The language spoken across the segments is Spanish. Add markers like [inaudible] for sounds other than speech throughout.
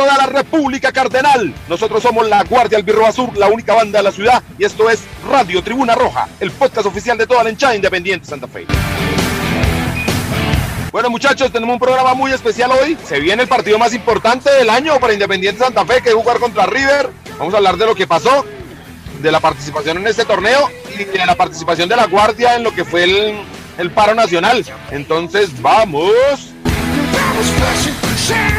Toda la República Cardenal. Nosotros somos la Guardia Albirro Azul, la única banda de la ciudad, y esto es Radio Tribuna Roja, el podcast oficial de toda la hinchada independiente Santa Fe. Bueno muchachos, tenemos un programa muy especial hoy. Se viene el partido más importante del año para Independiente Santa Fe, que es jugar contra River. Vamos a hablar de lo que pasó, de la participación en este torneo y de la participación de la Guardia en lo que fue el paro nacional. Entonces, vamos.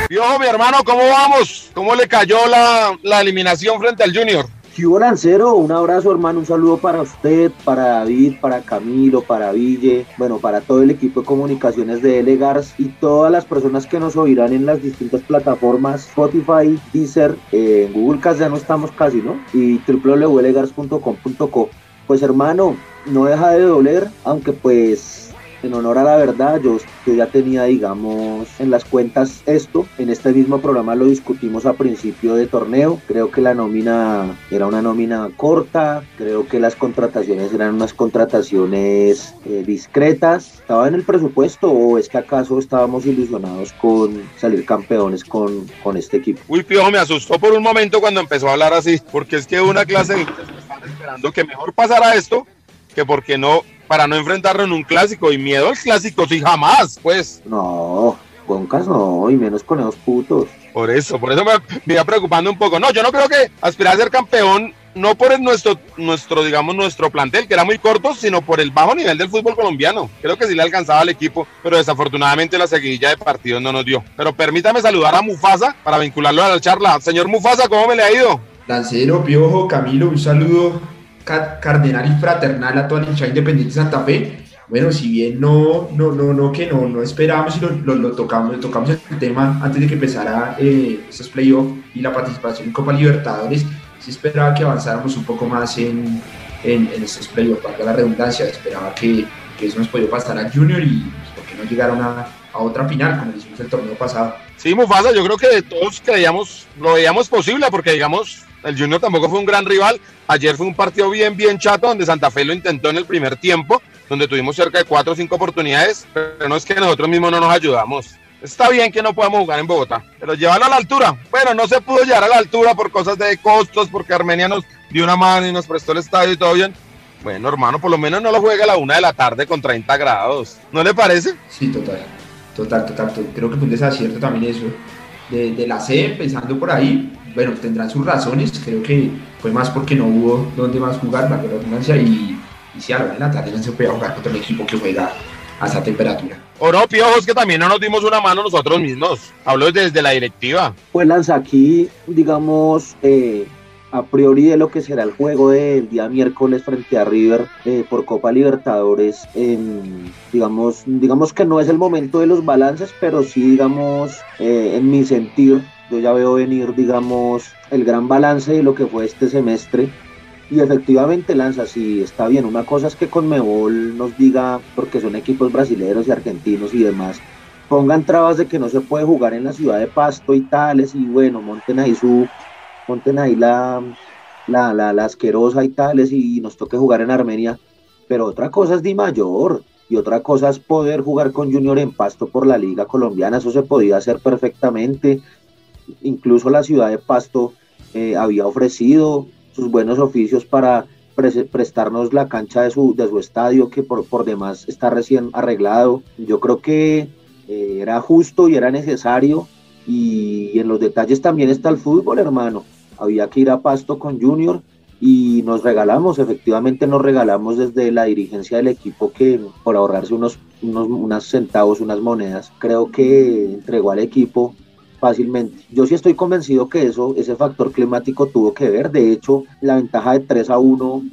Piojo, mi hermano, ¿cómo vamos? ¿Cómo le cayó la, la eliminación frente al Junior? Hugo Lancero, un abrazo hermano, un saludo para usted, para David, para Camilo, para Ville, bueno, para todo el equipo de comunicaciones de Elegars y todas las personas que nos oirán en las distintas plataformas, Spotify, Deezer, eh, Google Cast ya no estamos casi, ¿no? Y www.elegars.com.co. Pues hermano, no deja de doler, aunque pues en honor a la verdad, yo, yo ya tenía, digamos, en las cuentas esto. En este mismo programa lo discutimos a principio de torneo. Creo que la nómina era una nómina corta. Creo que las contrataciones eran unas contrataciones eh, discretas. ¿Estaba en el presupuesto o es que acaso estábamos ilusionados con salir campeones con, con este equipo? Uy, Piojo, me asustó por un momento cuando empezó a hablar así, porque es que una clase de están esperando que mejor pasara esto que porque no para no enfrentarlo en un clásico y miedo al clásico sí jamás, pues. No, Concas no, y menos con esos putos. Por eso, por eso me, me iba preocupando un poco. No, yo no creo que aspirar a ser campeón, no por el nuestro, nuestro, digamos, nuestro plantel, que era muy corto, sino por el bajo nivel del fútbol colombiano. Creo que sí le alcanzaba al equipo, pero desafortunadamente la seguidilla de partidos no nos dio. Pero permítame saludar a Mufasa para vincularlo a la charla. Señor Mufasa, ¿cómo me le ha ido? Lancero, Piojo, Camilo, un saludo cardenal y fraternal a toda la hinchada independiente de Santa Fe. Bueno, si bien no, no, no, no, que no, no esperábamos y lo, lo, lo tocamos, tocamos el tema antes de que empezara eh, estos playoffs y la participación en Copa Libertadores, sí esperaba que avanzáramos un poco más en, en, en estos playoffs, para la redundancia, esperaba que, que, eso nos podía pasar al Junior y pues, porque no llegaron a, a otra final, como hicimos el torneo pasado. Sí, Mufasa, yo creo que todos creíamos, lo veíamos posible, porque digamos, el Junior tampoco fue un gran rival. Ayer fue un partido bien, bien chato, donde Santa Fe lo intentó en el primer tiempo, donde tuvimos cerca de cuatro o cinco oportunidades, pero no es que nosotros mismos no nos ayudamos. Está bien que no podamos jugar en Bogotá, pero llevarlo a la altura. Bueno, no se pudo llegar a la altura por cosas de costos, porque Armenia nos dio una mano y nos prestó el estadio y todo bien. Bueno, hermano, por lo menos no lo juegue a la una de la tarde con 30 grados. ¿No le parece? Sí, total. Total, total. Creo que fue un desacierto también eso. De, de la C, pensando por ahí, bueno, tendrán sus razones, creo que fue más porque no hubo donde más jugar, la redundancia, y, y si a la hora de la tarde no se podía jugar contra un equipo que juega a esa temperatura. O no, piojos, que también no nos dimos una mano nosotros mismos. Hablo desde la directiva. Pues Lanza, aquí, digamos, eh, a priori de lo que será el juego del día miércoles frente a River eh, por Copa Libertadores, digamos, digamos que no es el momento de los balances, pero sí, digamos, eh, en mi sentir, yo ya veo venir, digamos, el gran balance de lo que fue este semestre. Y efectivamente, Lanza, sí está bien. Una cosa es que Conmebol nos diga, porque son equipos brasileños y argentinos y demás, pongan trabas de que no se puede jugar en la ciudad de Pasto y tales, y bueno, monten ahí su, monten ahí la, la, la, la asquerosa y tales, y nos toque jugar en Armenia. Pero otra cosa es Di Mayor, y otra cosa es poder jugar con Junior en Pasto por la Liga Colombiana, eso se podía hacer perfectamente. Incluso la ciudad de Pasto eh, había ofrecido sus buenos oficios para pre prestarnos la cancha de su, de su estadio, que por, por demás está recién arreglado. Yo creo que eh, era justo y era necesario, y, y en los detalles también está el fútbol, hermano. Había que ir a Pasto con Junior y nos regalamos, efectivamente nos regalamos desde la dirigencia del equipo que por ahorrarse unos, unos, unos centavos, unas monedas, creo que entregó al equipo fácilmente. Yo sí estoy convencido que eso, ese factor climático tuvo que ver. De hecho, la ventaja de 3 a 1,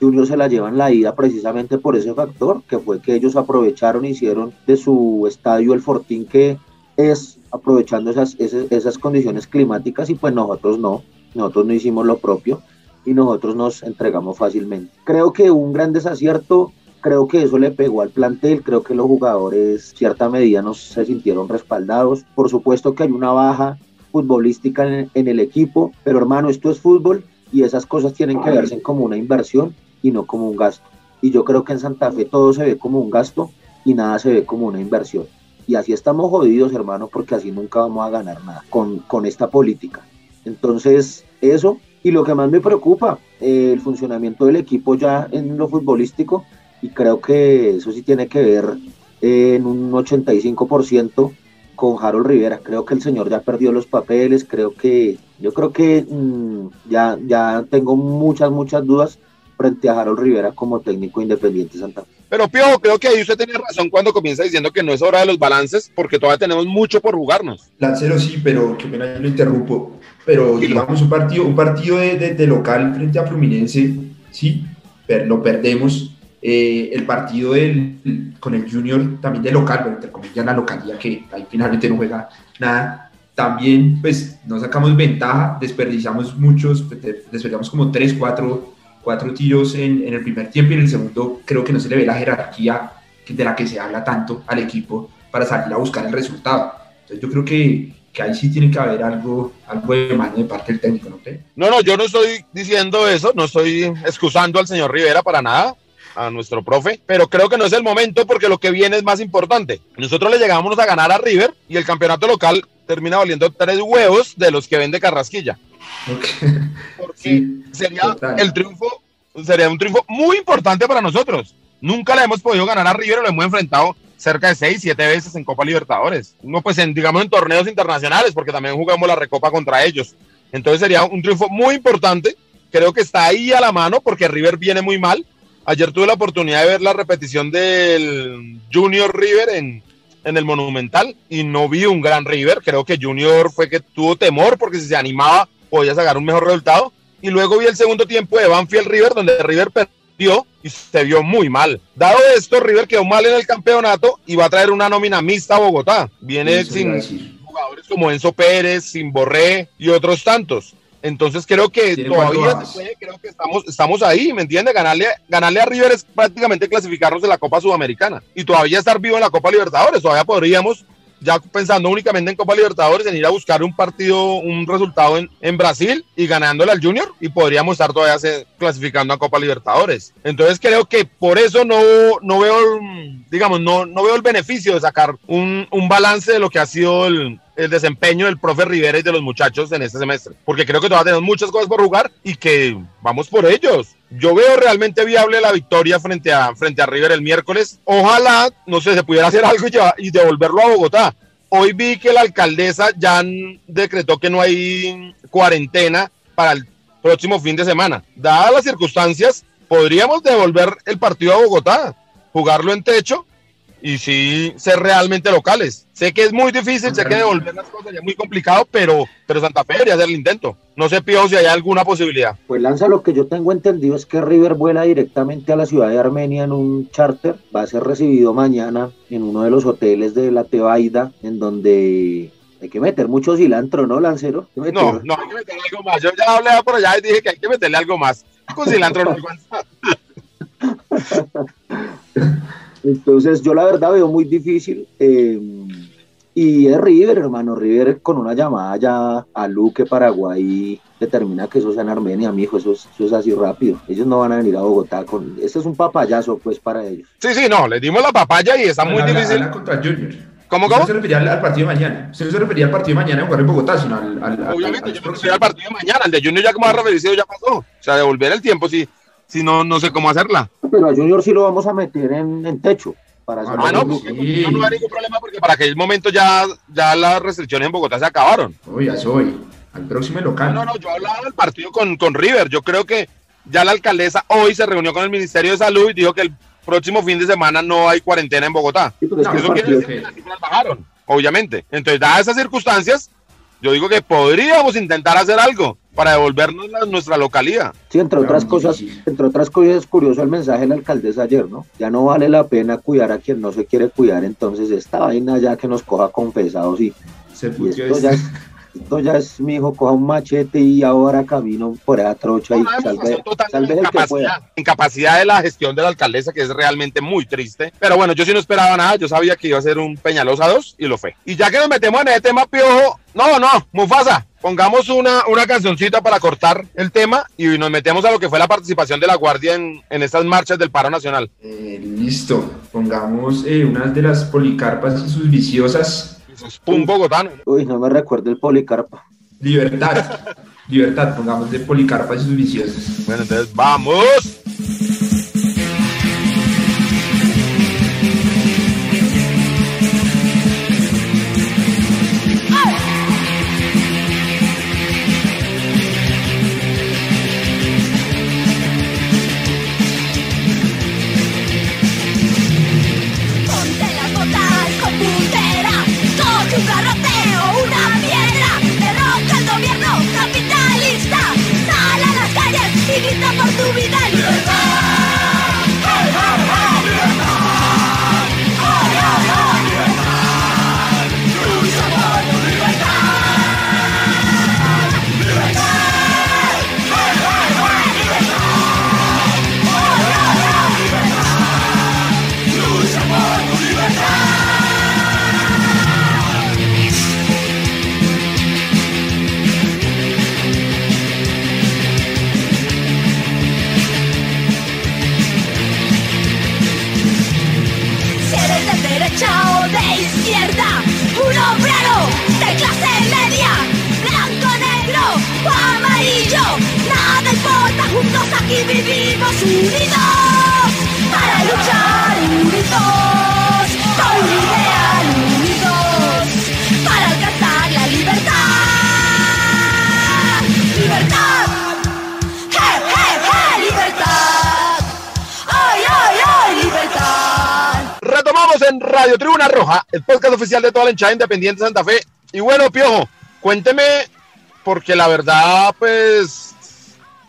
Junior se la llevan la ida precisamente por ese factor, que fue que ellos aprovecharon, hicieron de su estadio el Fortín, que es aprovechando esas, esas, esas condiciones climáticas, y pues nosotros no, nosotros no hicimos lo propio y nosotros nos entregamos fácilmente. Creo que un gran desacierto creo que eso le pegó al plantel, creo que los jugadores cierta medida no se sintieron respaldados. Por supuesto que hay una baja futbolística en, en el equipo, pero hermano, esto es fútbol y esas cosas tienen que verse como una inversión y no como un gasto. Y yo creo que en Santa Fe todo se ve como un gasto y nada se ve como una inversión. Y así estamos jodidos, hermano, porque así nunca vamos a ganar nada con, con esta política. Entonces, eso. Y lo que más me preocupa, eh, el funcionamiento del equipo ya en lo futbolístico, y creo que eso sí tiene que ver eh, en un 85% con Harold Rivera. Creo que el señor ya perdió los papeles, creo que, yo creo que mmm, ya, ya tengo muchas, muchas dudas frente a Harold Rivera como técnico independiente Santa Fe. Pero Pio, creo que ahí usted tenía razón cuando comienza diciendo que no es hora de los balances porque todavía tenemos mucho por jugarnos. Lancero sí, pero que pena yo lo interrumpo. Pero sí, digamos un partido, un partido de, de, de, local frente a Fluminense, sí, pero lo perdemos. Eh, el partido del, con el Junior también de local, pero entre comillas la localidad que ahí finalmente no juega nada. También pues no sacamos ventaja, desperdiciamos muchos, desperdiciamos como 3, 4 cuatro tiros en, en, el primer tiempo y en el segundo creo que no se le ve la jerarquía de la que se habla tanto al equipo para salir a buscar el resultado. Entonces yo creo que, que ahí sí tiene que haber algo, algo de mano de parte del técnico, ¿no cree? No, no, yo no estoy diciendo eso, no estoy excusando al señor Rivera para nada, a nuestro profe, pero creo que no es el momento porque lo que viene es más importante. Nosotros le llegamos a ganar a River y el campeonato local termina valiendo tres huevos de los que vende Carrasquilla. Okay. Porque sí, sería total. el triunfo, sería un triunfo muy importante para nosotros. Nunca le hemos podido ganar a River, lo hemos enfrentado cerca de seis, siete veces en Copa Libertadores. No, pues en, digamos, en torneos internacionales, porque también jugamos la Recopa contra ellos. Entonces sería un triunfo muy importante. Creo que está ahí a la mano, porque River viene muy mal. Ayer tuve la oportunidad de ver la repetición del Junior River en, en el Monumental y no vi un gran River. Creo que Junior fue que tuvo temor porque si se animaba podía sacar un mejor resultado. Y luego vi el segundo tiempo de Banfield River, donde River perdió y se vio muy mal. Dado esto, River quedó mal en el campeonato y va a traer una nómina mixta a Bogotá. Viene Eso sin jugadores como Enzo Pérez, sin Borré y otros tantos. Entonces creo que Tiene todavía se puede, creo que estamos, estamos ahí, ¿me entiende? Ganarle, ganarle a River es prácticamente clasificarnos en la Copa Sudamericana y todavía estar vivo en la Copa Libertadores. Todavía podríamos, ya pensando únicamente en Copa Libertadores, en ir a buscar un partido, un resultado en, en Brasil y ganándole al Junior y podríamos estar todavía clasificando a Copa Libertadores. Entonces creo que por eso no, no veo, digamos, no, no veo el beneficio de sacar un, un balance de lo que ha sido el, el desempeño del profe Rivera y de los muchachos en este semestre, porque creo que todavía tenemos muchas cosas por jugar y que vamos por ellos. Yo veo realmente viable la victoria frente a, frente a River el miércoles. Ojalá, no sé, se pudiera hacer algo y, llevar- y devolverlo a Bogotá. Hoy vi que la alcaldesa ya decretó que no hay cuarentena para el próximo fin de semana. Dadas las circunstancias, podríamos devolver el partido a Bogotá, jugarlo en techo y sí ser realmente locales. Sé que es muy difícil, sé que devolver las cosas ya es muy complicado, pero, pero Santa Fe debería hacer el intento. No sé, Pío, si hay alguna posibilidad. Pues Lanza, lo que yo tengo entendido es que River vuela directamente a la ciudad de Armenia en un charter. Va a ser recibido mañana en uno de los hoteles de la Tebaida, en donde hay que meter mucho cilantro, ¿no, Lancero? No, no, hay que meterle algo más. Yo ya hablé por allá y dije que hay que meterle algo más. Con cilantro no [laughs] aguanta. [laughs] Entonces yo la verdad veo muy difícil. eh, y es River, hermano. River con una llamada ya a Luque, Paraguay, determina que eso sea en Armenia, mijo. Eso es, eso es así rápido. Ellos no van a venir a Bogotá con... Este es un papayazo, pues, para ellos. Sí, sí, no, le dimos la papaya y está muy difícil. habla contra el Junior. ¿Cómo, cómo? No se refería al, al partido de mañana. Usted no se refería al partido de mañana de jugar en Bogotá, sino al. al, Obviamente, al- yo me refiero al partido de mañana. El de Junior ya como ha referenciado ya pasó. O sea, devolver el tiempo, si, si no, no sé cómo hacerla. Pero a Junior sí lo vamos a meter en, en techo. Para Ah, no, porque Sí. no, no hay ningún problema porque para aquel momento ya, ya las restricciones en Bogotá se acabaron. Oye, ya soy. Al próximo local. No, no, yo hablaba del partido con, con River. Yo creo que ya la alcaldesa hoy se reunió con el Ministerio de Salud y dijo que el próximo fin de semana no hay cuarentena en Bogotá. Sí, No, Eso quiere decir que las cifras bajaron, obviamente. Entonces, dadas esas circunstancias, yo digo que podríamos intentar hacer algo para devolvernos la- nuestra localidad. Sí, entre otras cosas, entre otras cosas es curioso el mensaje de la alcaldesa ayer, ¿no? Ya no vale la pena cuidar a quien no se quiere cuidar, entonces esta vaina ya que nos coja confesados y, Se y puteó esto ya es, esto ya es mi hijo, coja un machete y ahora camino por esa trocha y Una salve, salve la el que pueda. incapacidad, incapacidad de la gestión de la alcaldesa, que es realmente muy triste. Pero bueno, yo sí no esperaba nada, yo sabía que iba a ser un Peñalosa 2 y lo fue. Y ya que nos metemos en ese tema, Piojo, no, no, Mufasa, pongamos una, una cancioncita para cortar el tema y nos metemos a lo que fue la participación de la Guardia en, en estas marchas del paro nacional. Eh, listo, pongamos eh, unas de las policarpas y sus viciosas. Pum bogotano. Uy, no me recuerdo el policarpa. Libertad, libertad, pongamos de policarpas y sus viciosas. Bueno, entonces vamos. Vivimos unidos para luchar unidos, con un ideal unidos, para alcanzar la libertad. ¡Libertad! ¡Hey, hey, hey! ¡Libertad! ¡Ay, ay, ay! ¡Libertad! Retomamos en Radio Tribuna Roja, el podcast oficial de toda la hinchada independiente de Santa Fe. Y bueno, Piojo, cuénteme, porque la verdad, pues,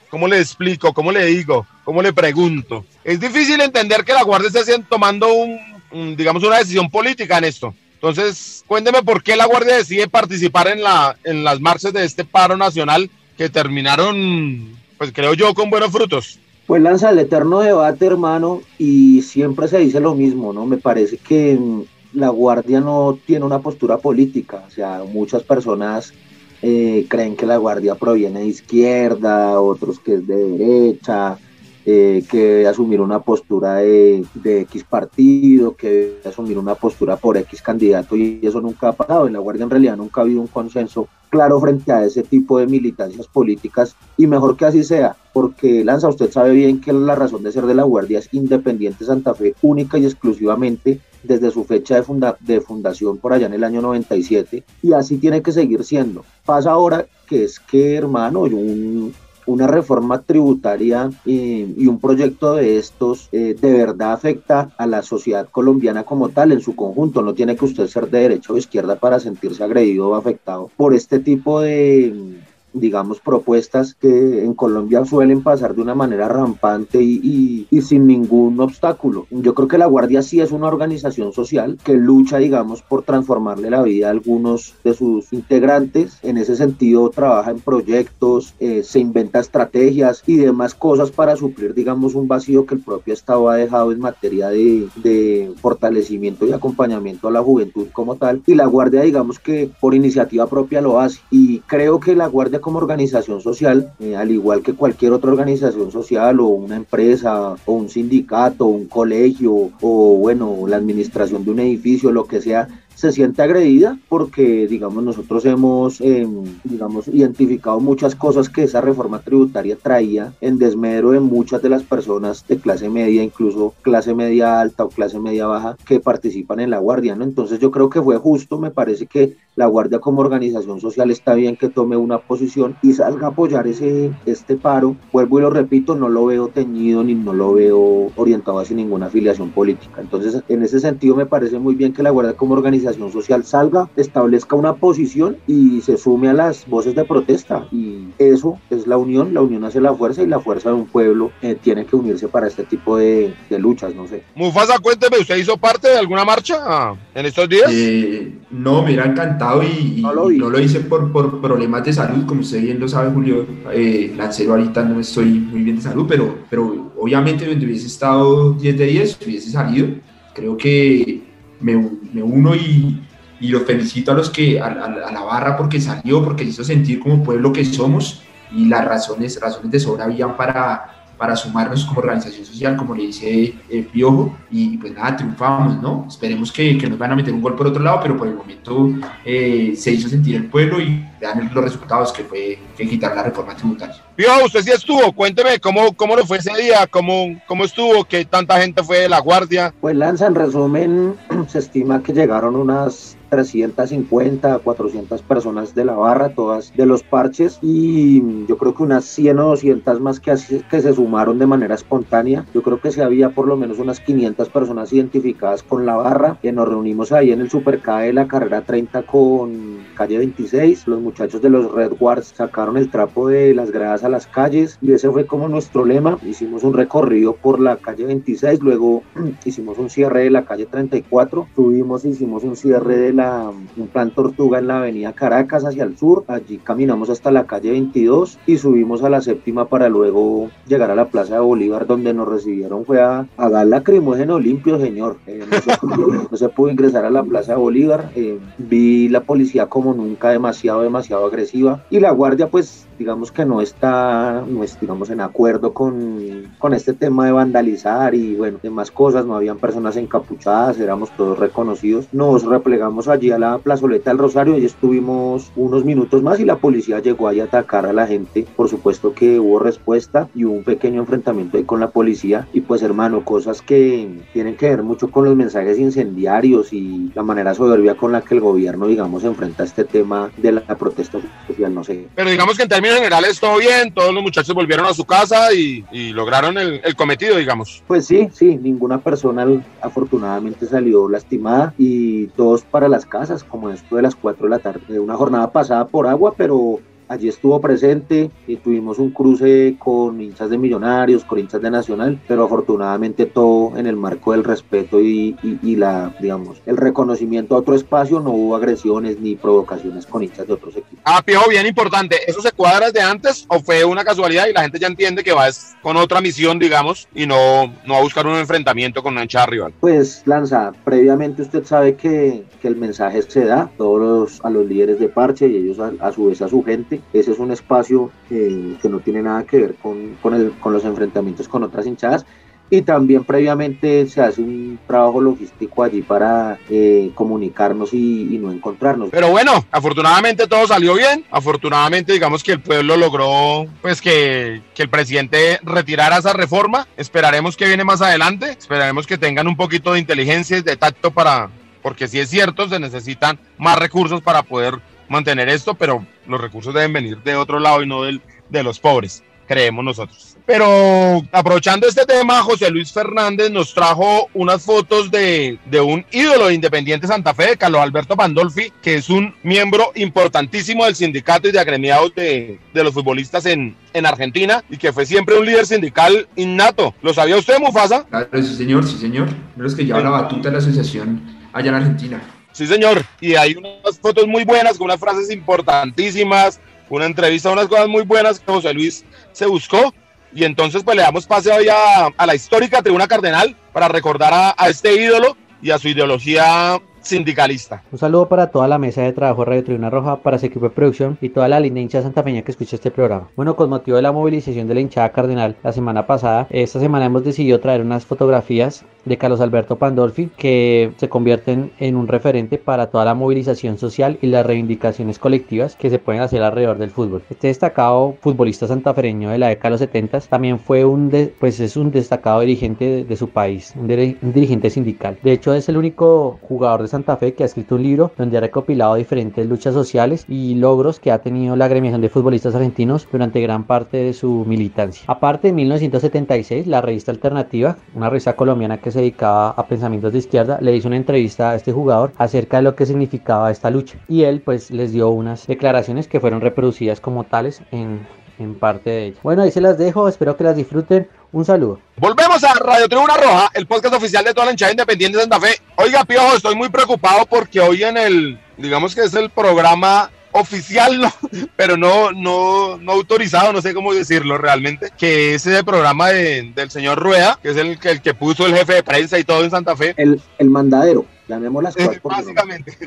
¿cómo le explico? ¿Cómo le digo? ¿Cómo le pregunto? Es difícil entender que la Guardia esté tomando un, digamos, una decisión política en esto. Entonces, cuénteme por qué la Guardia decide participar en, la, en las marchas de este paro nacional que terminaron, pues creo yo, con buenos frutos. Pues lanza el eterno debate, hermano, y siempre se dice lo mismo, ¿no? Me parece que mm, la Guardia no tiene una postura política, o sea, muchas personas eh, creen que la Guardia proviene de izquierda, otros que es de derecha, eh, que asumir una postura de, X partido, que asumir una postura por X candidato, y eso nunca ha pasado. En la Guardia en realidad nunca ha habido un consenso claro frente a ese tipo de militancias políticas, y mejor que así sea, porque Lanza, usted sabe bien que la razón de ser de la Guardia es Independiente Santa Fe, única y exclusivamente desde su fecha de fundación por allá en el año 97, y así tiene que seguir siendo. Pasa ahora que es que, hermano, un, una reforma tributaria y un proyecto de estos eh, de verdad afecta a la sociedad colombiana como tal en su conjunto. No tiene que usted ser de derecha o izquierda para sentirse agredido o afectado por este tipo de digamos, propuestas que en Colombia suelen pasar de una manera rampante y, sin ningún obstáculo. Yo creo que la Guardia sí es una organización social que lucha, digamos, por transformarle la vida a algunos de sus integrantes. En ese sentido, trabaja en proyectos, eh, se inventa estrategias y demás cosas para suplir, digamos, un vacío que el propio Estado ha dejado en materia de fortalecimiento y acompañamiento a la juventud como tal. Y la Guardia, digamos que por iniciativa propia lo hace. Y creo que la Guardia como organización social, eh, al igual que cualquier otra organización social o una empresa o un sindicato, un colegio o bueno, la administración de un edificio, lo que sea, se siente agredida porque, digamos, nosotros hemos, eh, digamos, identificado muchas cosas que esa reforma tributaria traía en desmedro de muchas de las personas de clase media, incluso clase media alta o clase media baja, que participan en la Guardia, ¿no? Entonces yo creo que fue justo, me parece que la Guardia como organización social está bien que tome una posición y salga a apoyar ese, este paro, vuelvo y lo repito, no lo veo teñido ni no lo veo orientado hacia ninguna afiliación política. Entonces, en ese sentido me parece muy bien que la Guardia como organización social salga, establezca una posición y se sume a las voces de protesta. Y eso es la unión, la unión hace la fuerza y la fuerza de un pueblo eh, tiene que unirse para este tipo de, de, luchas, no sé. Mufasa, cuénteme, ¿usted hizo parte de alguna marcha en estos días? Eh, no, me hubiera encantado y, y no, lo no, lo hice por, por, problemas de salud, como usted bien lo sabe, Julio. Eh, Lancero ahorita no estoy muy bien de salud, pero, pero obviamente donde hubiese estado 10 de 10, hubiese salido. Creo que me, uno y, y los felicito a los que, a, a, a, la barra porque salió, porque hizo sentir como pueblo que somos y las razones, razones de sobra habían para, para sumarnos como organización social, como le dice eh, Piojo, y pues nada, triunfamos, ¿no? Esperemos que, que, nos van a meter un gol por otro lado, pero por el momento eh, se hizo sentir el pueblo y vean los resultados que fue que quitar la reforma tributaria. Piojo, usted sí estuvo, cuénteme cómo, cómo le fue ese día, cómo, cómo estuvo, que tanta gente fue de la guardia. Pues Lanza, en resumen, [clears throat] se estima que llegaron unas 350, 400 personas de la barra, todas de los parches y yo creo que unas 100 o 200 más que, que se sumaron de manera espontánea. Yo creo que se había por lo menos unas 500 personas identificadas con la barra, que nos reunimos ahí en el Superca de la carrera 30 con calle 26. Los muchachos de los Red Wars sacaron el trapo de las gradas a las calles y ese fue como nuestro lema. Hicimos un recorrido por la calle 26, luego [clears throat] hicimos un cierre de la calle 34, subimos, hicimos un cierre de la, un plan Tortuga en la avenida Caracas hacia el sur. Allí caminamos hasta la calle 22 y subimos a la séptima para luego llegar a la Plaza de Bolívar donde nos recibieron fue a, a dar lacrimógeno limpio, señor. Eh, no, se pudo, no, se pudo, ingresar a la Plaza de Bolívar. Eh, vi la policía como nunca demasiado, demasiado agresiva y la guardia pues digamos que no está, no es, digamos, en acuerdo con, con este tema de vandalizar y bueno, demás cosas, no habían personas encapuchadas, éramos todos reconocidos. Nos replegamos allí a la plazoleta del Rosario y estuvimos unos minutos más y la policía llegó ahí a atacar a la gente. Por supuesto que hubo respuesta y hubo un pequeño enfrentamiento ahí con la policía y pues hermano, cosas que tienen que ver mucho con los mensajes incendiarios y la manera soberbia con la que el gobierno, digamos, enfrenta este tema de la protesta social, no sé. Pero digamos que en términos generales todo bien, todos los muchachos volvieron a su casa y, y lograron el, el, cometido, digamos. Pues sí, sí, ninguna persona afortunadamente salió lastimada y todos para las casas, como esto de las 4 de la tarde, una jornada pasada por agua, pero allí estuvo presente y tuvimos un cruce con hinchas de Millonarios, con hinchas de Nacional, pero afortunadamente todo en el marco del respeto y, y, y, la, digamos, el reconocimiento a otro espacio, no hubo agresiones ni provocaciones con hinchas de otros equipos. Ah, Piojo, bien importante, ¿eso se cuadra desde antes o fue una casualidad y la gente ya entiende que va con otra misión, digamos, y no, no a buscar un enfrentamiento con una hinchada rival? Pues, Lanza, previamente usted sabe que, que el mensaje se da todos los, a los líderes de parche y ellos a, a su vez a su gente ese es un espacio eh, que no tiene nada que ver con, con, el, con, los enfrentamientos con otras hinchadas. Y también previamente se hace un trabajo logístico allí para eh, comunicarnos y, y, no encontrarnos. Pero bueno, afortunadamente todo salió bien. Afortunadamente, digamos que el pueblo logró pues que, que el presidente retirara esa reforma. Esperaremos que viene más adelante. Esperaremos que tengan un poquito de inteligencia y de tacto para, porque si es cierto, se necesitan más recursos para poder mantener esto, pero los recursos deben venir de otro lado y no del, de los pobres, creemos nosotros. Pero aprovechando este tema, José Luis Fernández nos trajo unas fotos de, de, un ídolo de Independiente Santa Fe, de Carlos Alberto Pandolfi, que es un miembro importantísimo del sindicato y de agremiados de, de los futbolistas en, en Argentina y que fue siempre un líder sindical innato. ¿Lo sabía usted, Mufasa? Claro, sí, señor, sí, señor. Los que lleva la batuta de la asociación allá en Argentina. Sí, señor. Y hay unas fotos muy buenas, con unas frases importantísimas, una entrevista, unas cosas muy buenas que José Luis se buscó. Y entonces, pues le damos pase hoy a, la histórica Tribuna Cardenal para recordar a este ídolo y a su ideología sindicalista. Un saludo para toda la mesa de trabajo de Radio Tribuna Roja, para su equipo de producción y toda la linda hinchada santafeña que escucha este programa. Bueno, con motivo de la movilización de la hinchada cardenal la semana pasada, esta semana hemos decidido traer unas fotografías de Carlos Alberto Pandolfi que se convierten en un referente para toda la movilización social y las reivindicaciones colectivas que se pueden hacer alrededor del fútbol. Este destacado futbolista santafereño de la década de los 70 también fue un de, pues es un destacado dirigente de, de su país, un, de, un dirigente sindical. De hecho, es el único jugador de Santa Fe, que ha escrito un libro donde ha recopilado diferentes luchas sociales y logros que ha tenido la agremiación de futbolistas argentinos durante gran parte de su militancia. Aparte, en 1976, la revista Alternativa, una revista colombiana que se dedicaba a pensamientos de izquierda, le hizo una entrevista a este jugador acerca de lo que significaba esta lucha. Y él pues les dio unas declaraciones que fueron reproducidas como tales en, en parte de ella. Bueno, ahí se las dejo, espero que las disfruten. Un saludo. Volvemos a Radio Tribuna Roja, el podcast oficial de toda la hinchada independiente de Santa Fe. Oiga, Piojo, estoy muy preocupado porque hoy en el, digamos que es el programa oficial, no, [laughs] pero no, no, no autorizado, no sé cómo decirlo realmente, que es el programa de, del señor Rueda, que es el, el que puso el jefe de prensa y todo en Santa Fe. El, el mandadero, llamemos las [laughs] cosas. por Básicamente.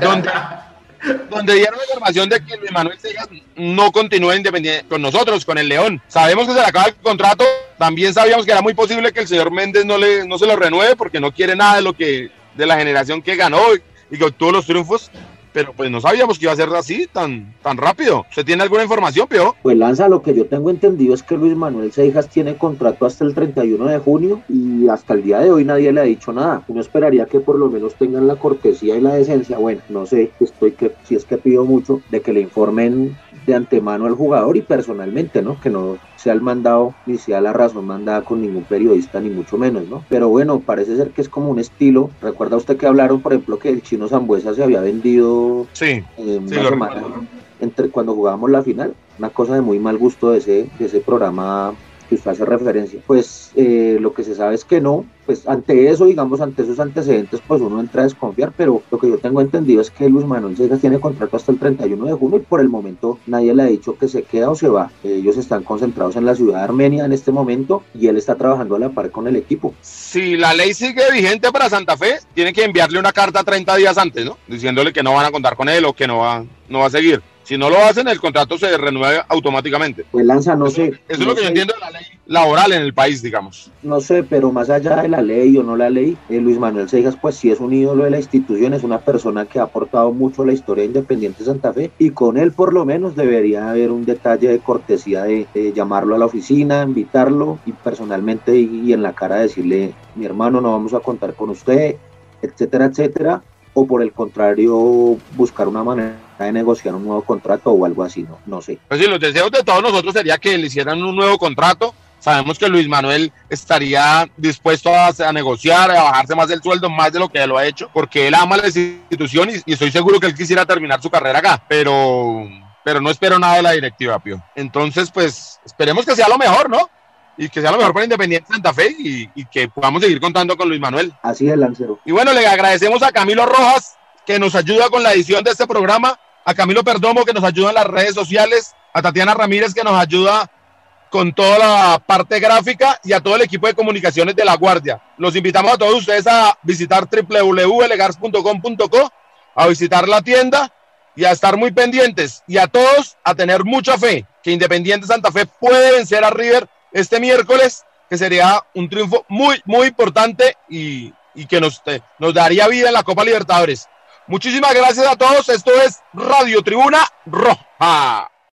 donde, donde dieron la información de que Manuel Segas no continúa independiente con nosotros, con el León. Sabemos que se le acaba el contrato, también sabíamos que era muy posible que el señor Méndez no, le, no se lo renueve porque no quiere nada de lo que de la generación que ganó y que obtuvo los triunfos, pero pues no sabíamos que iba a ser así tan, tan rápido. ¿Usted tiene alguna información, Pio? Pues Lanza, lo que yo tengo entendido es que Luis Manuel Seijas tiene contrato hasta el 31 de junio y hasta el día de hoy nadie le ha dicho nada. Uno esperaría que por lo menos tengan la cortesía y la decencia. Bueno, no sé, estoy que si es que pido mucho de que le informen de antemano al jugador y personalmente, ¿no? Que no sea el mandado ni sea la razón mandada con ningún periodista, ni mucho menos, ¿no? Pero bueno, parece ser que es como un estilo. ¿Recuerda usted que hablaron, por ejemplo, que el chino Zambuesa se había vendido Sí, eh, una semana recuerdo. entre cuando jugábamos la final? Una cosa de muy mal gusto de ese, de ese programa que usted hace referencia. Pues eh, lo que se sabe es que no, pues ante eso, digamos, ante esos antecedentes, pues uno entra a desconfiar, pero lo que yo tengo entendido es que Luis Manuel Segas tiene contrato hasta el 31 de junio y por el momento nadie le ha dicho que se queda o se va. Ellos están concentrados en la ciudad de Armenia en este momento y él está trabajando a la par con el equipo. Si la ley sigue vigente para Santa Fe, tiene que enviarle una carta 30 días antes, ¿no? Diciéndole que no van a contar con él o que no va, no va a seguir. Si no lo hacen, el contrato se renueva automáticamente. Pues Lanza, no eso, sé. eso es no lo que yo entiendo de la ley laboral en el país, digamos. No sé, pero más allá de la ley o no la ley, eh, Luis Manuel Seijas pues sí es un ídolo de la institución, es una persona que ha aportado mucho a la historia de Independiente Santa Fe y con él por lo menos debería haber un detalle de cortesía de, de llamarlo a la oficina, invitarlo y personalmente y, y en la cara decirle, mi hermano, no vamos a contar con usted, etcétera, etcétera, o por el contrario buscar una manera de negociar un nuevo contrato o algo así, no, no sé. Pues sí, los deseos de todos nosotros sería que le hicieran un nuevo contrato. Sabemos que Luis Manuel estaría dispuesto a, a negociar, a bajarse más el sueldo, más de lo que lo ha hecho, porque él ama la institución y, y estoy seguro que él quisiera terminar su carrera acá, pero, pero no espero nada de la directiva, Pío. Entonces, pues esperemos que sea lo mejor, ¿no? Y que sea lo mejor para Independiente Santa Fe y, y que podamos seguir contando con Luis Manuel. Así es, Lancero. Y bueno, le agradecemos a Camilo Rojas, que nos ayuda con la edición de este programa, a Camilo Perdomo, que nos ayuda en las redes sociales, a Tatiana Ramírez, que nos ayuda con toda la parte gráfica y a todo el equipo de comunicaciones de La Guardia. Los invitamos a todos ustedes a visitar www.legars.com.co, a visitar la tienda y a estar muy pendientes y a todos a tener mucha fe que Independiente Santa Fe puede vencer a River este miércoles, que sería un triunfo muy, muy importante y, y que nos, eh, nos daría vida en la Copa Libertadores. Muchísimas gracias a todos. Esto es Radio Tribuna Roja.